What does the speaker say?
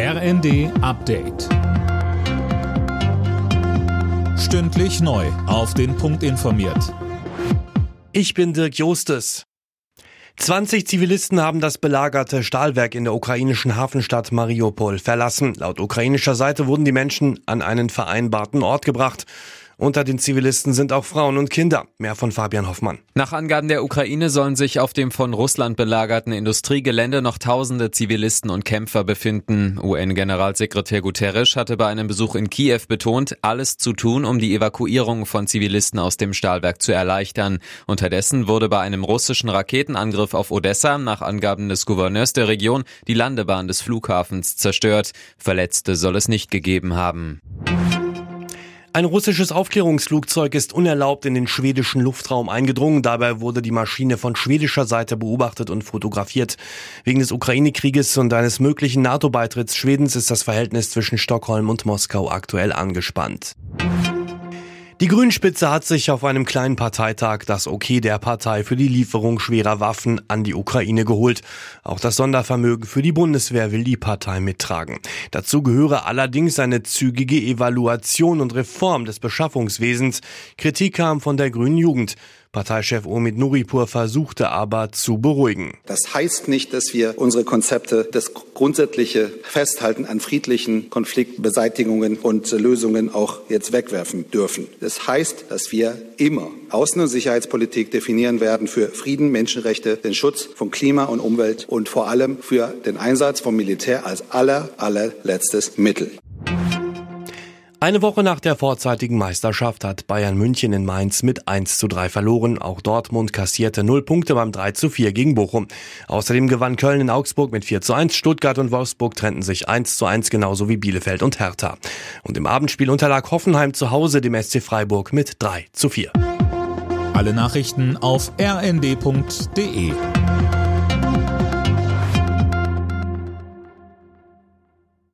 RND Update. Stündlich neu. Auf den Punkt informiert. Ich bin Dirk Jostes. 20 Zivilisten haben das belagerte Stahlwerk in der ukrainischen Hafenstadt Mariupol verlassen. Laut ukrainischer Seite wurden die Menschen an einen vereinbarten Ort gebracht. Unter den Zivilisten sind auch Frauen und Kinder. Mehr von Fabian Hoffmann. Nach Angaben der Ukraine sollen sich auf dem von Russland belagerten Industriegelände noch tausende Zivilisten und Kämpfer befinden. UN-Generalsekretär Guterres hatte bei einem Besuch in Kiew betont, alles zu tun, um die Evakuierung von Zivilisten aus dem Stahlwerk zu erleichtern. Unterdessen wurde bei einem russischen Raketenangriff auf Odessa nach Angaben des Gouverneurs der Region die Landebahn des Flughafens zerstört. Verletzte soll es nicht gegeben haben. Ein russisches Aufklärungsflugzeug ist unerlaubt in den schwedischen Luftraum eingedrungen. Dabei wurde die Maschine von schwedischer Seite beobachtet und fotografiert. Wegen des Ukraine-Krieges und eines möglichen NATO-Beitritts Schwedens ist das Verhältnis zwischen Stockholm und Moskau aktuell angespannt. Die Grünspitze hat sich auf einem kleinen Parteitag das Okay der Partei für die Lieferung schwerer Waffen an die Ukraine geholt. Auch das Sondervermögen für die Bundeswehr will die Partei mittragen. Dazu gehöre allerdings eine zügige Evaluation und Reform des Beschaffungswesens. Kritik kam von der Grünen Jugend. Parteichef Omid Nuripur versuchte aber zu beruhigen. Das heißt nicht, dass wir unsere Konzepte, das grundsätzliche Festhalten an friedlichen Konfliktbeseitigungen und Lösungen auch jetzt wegwerfen dürfen. Das heißt, dass wir immer Außen- und Sicherheitspolitik definieren werden für Frieden, Menschenrechte, den Schutz von Klima und Umwelt und vor allem für den Einsatz vom Militär als aller, allerletztes Mittel. Eine Woche nach der vorzeitigen Meisterschaft hat Bayern München in Mainz mit 1 zu 3 verloren. Auch Dortmund kassierte 0 Punkte beim 3 zu 4 gegen Bochum. Außerdem gewann Köln in Augsburg mit 4 zu 1. Stuttgart und Wolfsburg trennten sich 1 zu 1 genauso wie Bielefeld und Hertha. Und im Abendspiel unterlag Hoffenheim zu Hause dem SC Freiburg mit 3 zu 4. Alle Nachrichten auf rnd.de